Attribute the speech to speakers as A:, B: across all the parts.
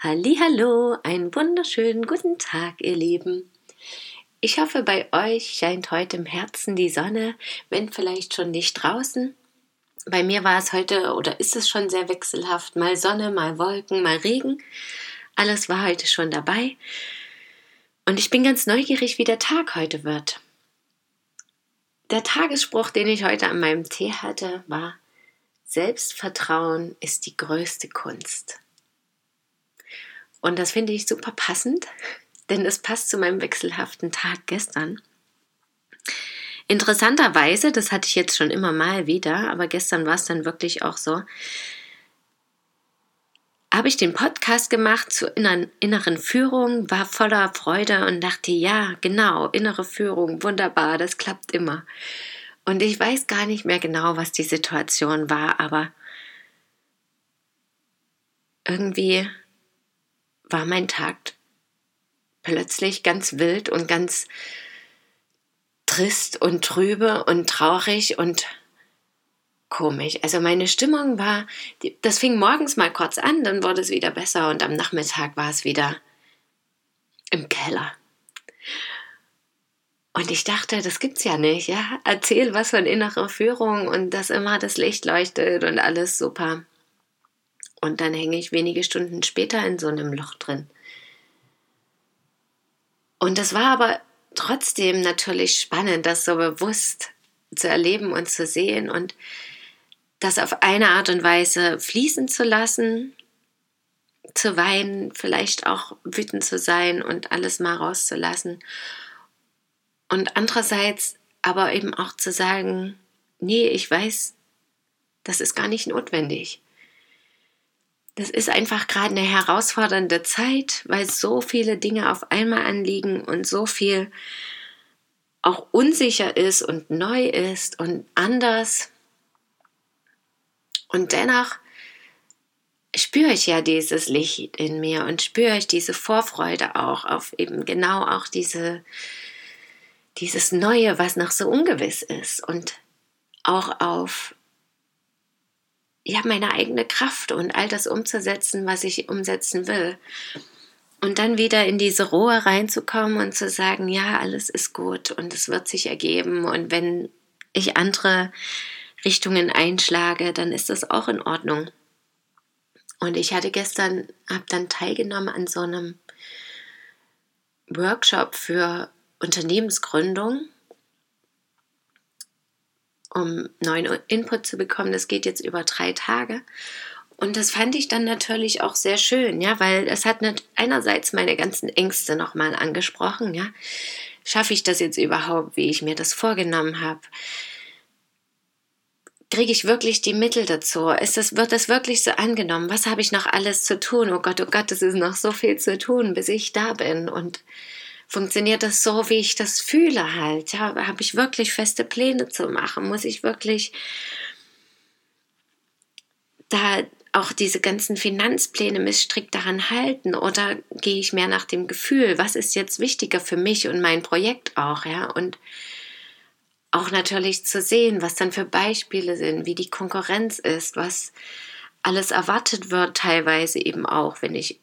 A: Hallo, einen wunderschönen guten Tag, ihr Lieben. Ich hoffe, bei euch scheint heute im Herzen die Sonne, wenn vielleicht schon nicht draußen. Bei mir war es heute oder ist es schon sehr wechselhaft, mal Sonne, mal Wolken, mal Regen. Alles war heute schon dabei. Und ich bin ganz neugierig, wie der Tag heute wird. Der Tagesspruch, den ich heute an meinem Tee hatte, war Selbstvertrauen ist die größte Kunst. Und das finde ich super passend, denn es passt zu meinem wechselhaften Tag gestern. Interessanterweise, das hatte ich jetzt schon immer mal wieder, aber gestern war es dann wirklich auch so, habe ich den Podcast gemacht zur inneren Führung, war voller Freude und dachte, ja, genau, innere Führung, wunderbar, das klappt immer. Und ich weiß gar nicht mehr genau, was die Situation war, aber irgendwie war mein Tag plötzlich ganz wild und ganz trist und trübe und traurig und komisch. Also meine Stimmung war, das fing morgens mal kurz an, dann wurde es wieder besser und am Nachmittag war es wieder im Keller. Und ich dachte, das gibt's ja nicht, ja. Erzähl was von innerer Führung und dass immer das Licht leuchtet und alles super. Und dann hänge ich wenige Stunden später in so einem Loch drin. Und das war aber trotzdem natürlich spannend, das so bewusst zu erleben und zu sehen und das auf eine Art und Weise fließen zu lassen, zu weinen, vielleicht auch wütend zu sein und alles mal rauszulassen. Und andererseits aber eben auch zu sagen, nee, ich weiß, das ist gar nicht notwendig. Das ist einfach gerade eine herausfordernde Zeit, weil so viele Dinge auf einmal anliegen und so viel auch unsicher ist und neu ist und anders. Und dennoch spüre ich ja dieses Licht in mir und spüre ich diese Vorfreude auch auf eben genau auch diese, dieses Neue, was noch so ungewiss ist und auch auf ja, meine eigene Kraft und all das umzusetzen, was ich umsetzen will. Und dann wieder in diese Ruhe reinzukommen und zu sagen, ja, alles ist gut und es wird sich ergeben. Und wenn ich andere Richtungen einschlage, dann ist das auch in Ordnung. Und ich hatte gestern, habe dann teilgenommen an so einem Workshop für Unternehmensgründung, um neuen Input zu bekommen. Das geht jetzt über drei Tage. Und das fand ich dann natürlich auch sehr schön, ja, weil es hat einerseits meine ganzen Ängste nochmal angesprochen, ja. Schaffe ich das jetzt überhaupt, wie ich mir das vorgenommen habe? kriege ich wirklich die Mittel dazu? Ist das, wird das wirklich so angenommen? Was habe ich noch alles zu tun? Oh Gott, oh Gott, es ist noch so viel zu tun, bis ich da bin. Und funktioniert das so, wie ich das fühle halt? Ja, habe ich wirklich feste Pläne zu machen? Muss ich wirklich da auch diese ganzen Finanzpläne mich strikt daran halten oder gehe ich mehr nach dem Gefühl, was ist jetzt wichtiger für mich und mein Projekt auch, ja? Und auch natürlich zu sehen, was dann für Beispiele sind, wie die Konkurrenz ist, was alles erwartet wird, teilweise eben auch, wenn ich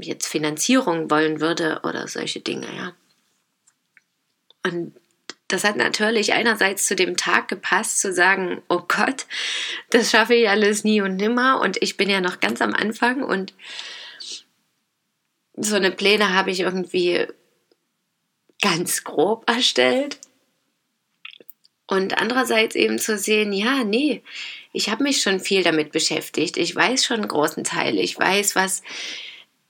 A: jetzt Finanzierung wollen würde oder solche Dinge, ja. Und das hat natürlich einerseits zu dem Tag gepasst, zu sagen, oh Gott, das schaffe ich alles nie und nimmer und ich bin ja noch ganz am Anfang und so eine Pläne habe ich irgendwie ganz grob erstellt und andererseits eben zu sehen, ja, nee, ich habe mich schon viel damit beschäftigt. Ich weiß schon einen großen Teil. Ich weiß, was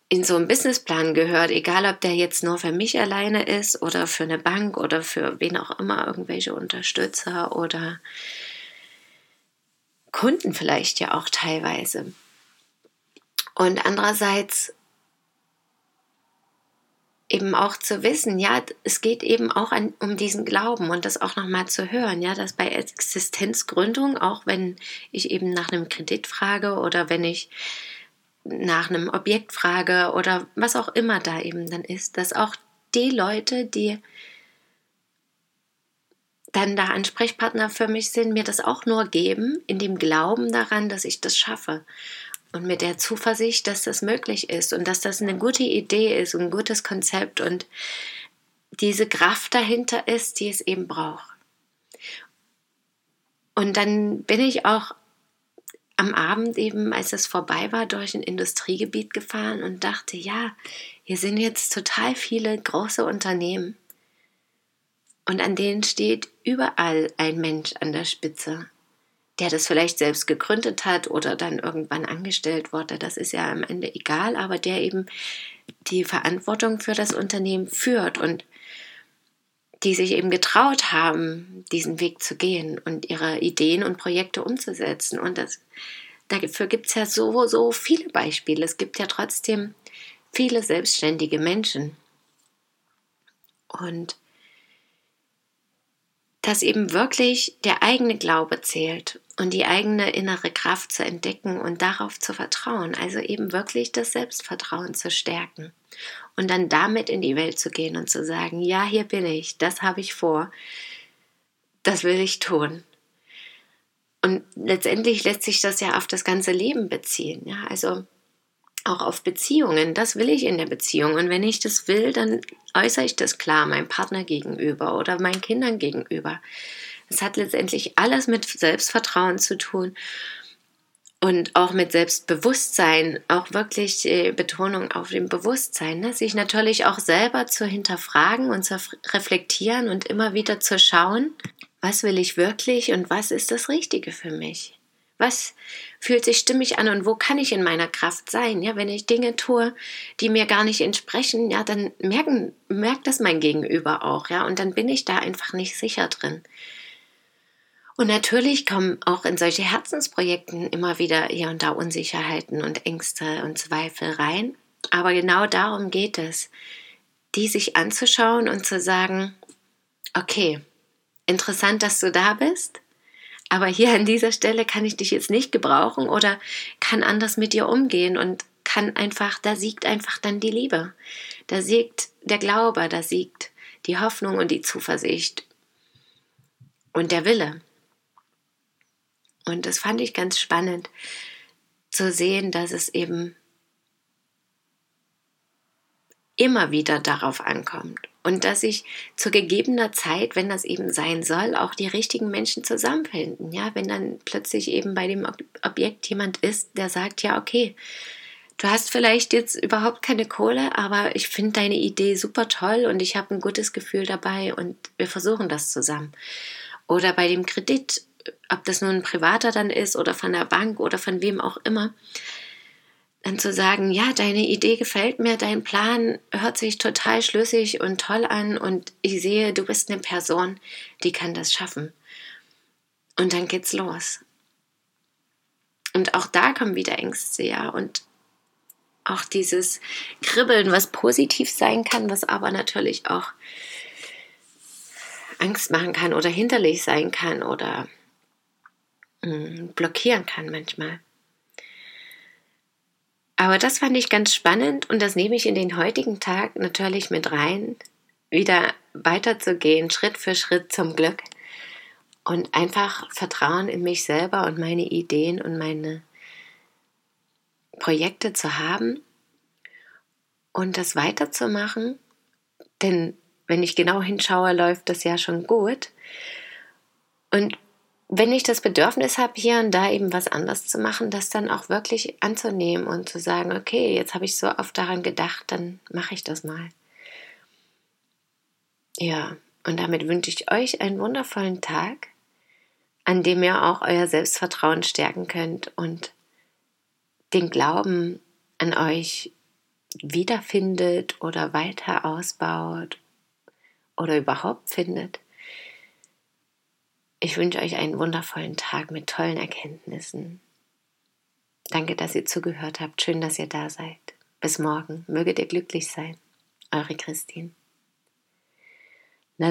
A: in so einen Businessplan gehört, egal ob der jetzt nur für mich alleine ist oder für eine Bank oder für wen auch immer, irgendwelche Unterstützer oder Kunden vielleicht ja auch teilweise. Und andererseits eben auch zu wissen, ja, es geht eben auch an, um diesen Glauben und das auch nochmal zu hören, ja, dass bei Existenzgründung, auch wenn ich eben nach einem Kredit frage oder wenn ich nach einem Objekt frage oder was auch immer da eben dann ist, dass auch die Leute, die dann da Ansprechpartner für mich sind, mir das auch nur geben, in dem Glauben daran, dass ich das schaffe und mit der Zuversicht, dass das möglich ist und dass das eine gute Idee ist, ein gutes Konzept und diese Kraft dahinter ist, die es eben braucht. Und dann bin ich auch am Abend eben, als es vorbei war, durch ein Industriegebiet gefahren und dachte, ja, hier sind jetzt total viele große Unternehmen. Und an denen steht überall ein Mensch an der Spitze der das vielleicht selbst gegründet hat oder dann irgendwann angestellt wurde, das ist ja am Ende egal, aber der eben die Verantwortung für das Unternehmen führt. Und die sich eben getraut haben, diesen Weg zu gehen und ihre Ideen und Projekte umzusetzen. Und das, dafür gibt es ja so, so viele Beispiele. Es gibt ja trotzdem viele selbstständige Menschen. Und dass eben wirklich der eigene Glaube zählt und die eigene innere Kraft zu entdecken und darauf zu vertrauen. Also eben wirklich das Selbstvertrauen zu stärken und dann damit in die Welt zu gehen und zu sagen, ja, hier bin ich, das habe ich vor, das will ich tun. Und letztendlich lässt sich das ja auf das ganze Leben beziehen. Ja, also auch auf Beziehungen. Das will ich in der Beziehung. Und wenn ich das will, dann äußere ich das klar meinem Partner gegenüber oder meinen Kindern gegenüber. Es hat letztendlich alles mit Selbstvertrauen zu tun und auch mit Selbstbewusstsein, auch wirklich äh, Betonung auf dem Bewusstsein, ne? sich natürlich auch selber zu hinterfragen und zu reflektieren und immer wieder zu schauen, was will ich wirklich und was ist das Richtige für mich. Was fühlt sich stimmig an und wo kann ich in meiner Kraft sein? Ja, wenn ich Dinge tue, die mir gar nicht entsprechen, ja, dann merken, merkt das mein Gegenüber auch, ja, und dann bin ich da einfach nicht sicher drin. Und natürlich kommen auch in solche Herzensprojekten immer wieder hier und da Unsicherheiten und Ängste und Zweifel rein. Aber genau darum geht es, die sich anzuschauen und zu sagen, okay, interessant, dass du da bist aber hier an dieser Stelle kann ich dich jetzt nicht gebrauchen oder kann anders mit dir umgehen und kann einfach, da siegt einfach dann die Liebe. Da siegt der Glaube, da siegt die Hoffnung und die Zuversicht und der Wille. Und das fand ich ganz spannend zu sehen, dass es eben immer wieder darauf ankommt und dass ich zu gegebener Zeit, wenn das eben sein soll, auch die richtigen Menschen zusammenfinden. Ja, wenn dann plötzlich eben bei dem Objekt jemand ist, der sagt, ja, okay, du hast vielleicht jetzt überhaupt keine Kohle, aber ich finde deine Idee super toll und ich habe ein gutes Gefühl dabei und wir versuchen das zusammen. Oder bei dem Kredit, ob das nun ein privater dann ist oder von der Bank oder von wem auch immer, dann zu sagen, ja, deine Idee gefällt mir, dein Plan hört sich total schlüssig und toll an und ich sehe, du bist eine Person, die kann das schaffen. Und dann geht's los. Und auch da kommen wieder Ängste, ja, und auch dieses Kribbeln, was positiv sein kann, was aber natürlich auch Angst machen kann oder hinterlich sein kann oder mm, blockieren kann manchmal. Aber das fand ich ganz spannend und das nehme ich in den heutigen Tag natürlich mit rein, wieder weiterzugehen, Schritt für Schritt zum Glück und einfach Vertrauen in mich selber und meine Ideen und meine Projekte zu haben und das weiterzumachen, denn wenn ich genau hinschaue, läuft das ja schon gut. Und wenn ich das Bedürfnis habe, hier und da eben was anders zu machen, das dann auch wirklich anzunehmen und zu sagen, okay, jetzt habe ich so oft daran gedacht, dann mache ich das mal. Ja, und damit wünsche ich euch einen wundervollen Tag, an dem ihr auch euer Selbstvertrauen stärken könnt und den Glauben an euch wiederfindet oder weiter ausbaut oder überhaupt findet. Ich wünsche euch einen wundervollen Tag mit tollen Erkenntnissen. Danke, dass ihr zugehört habt. Schön, dass ihr da seid. Bis morgen. Möget ihr glücklich sein. Eure Christine. La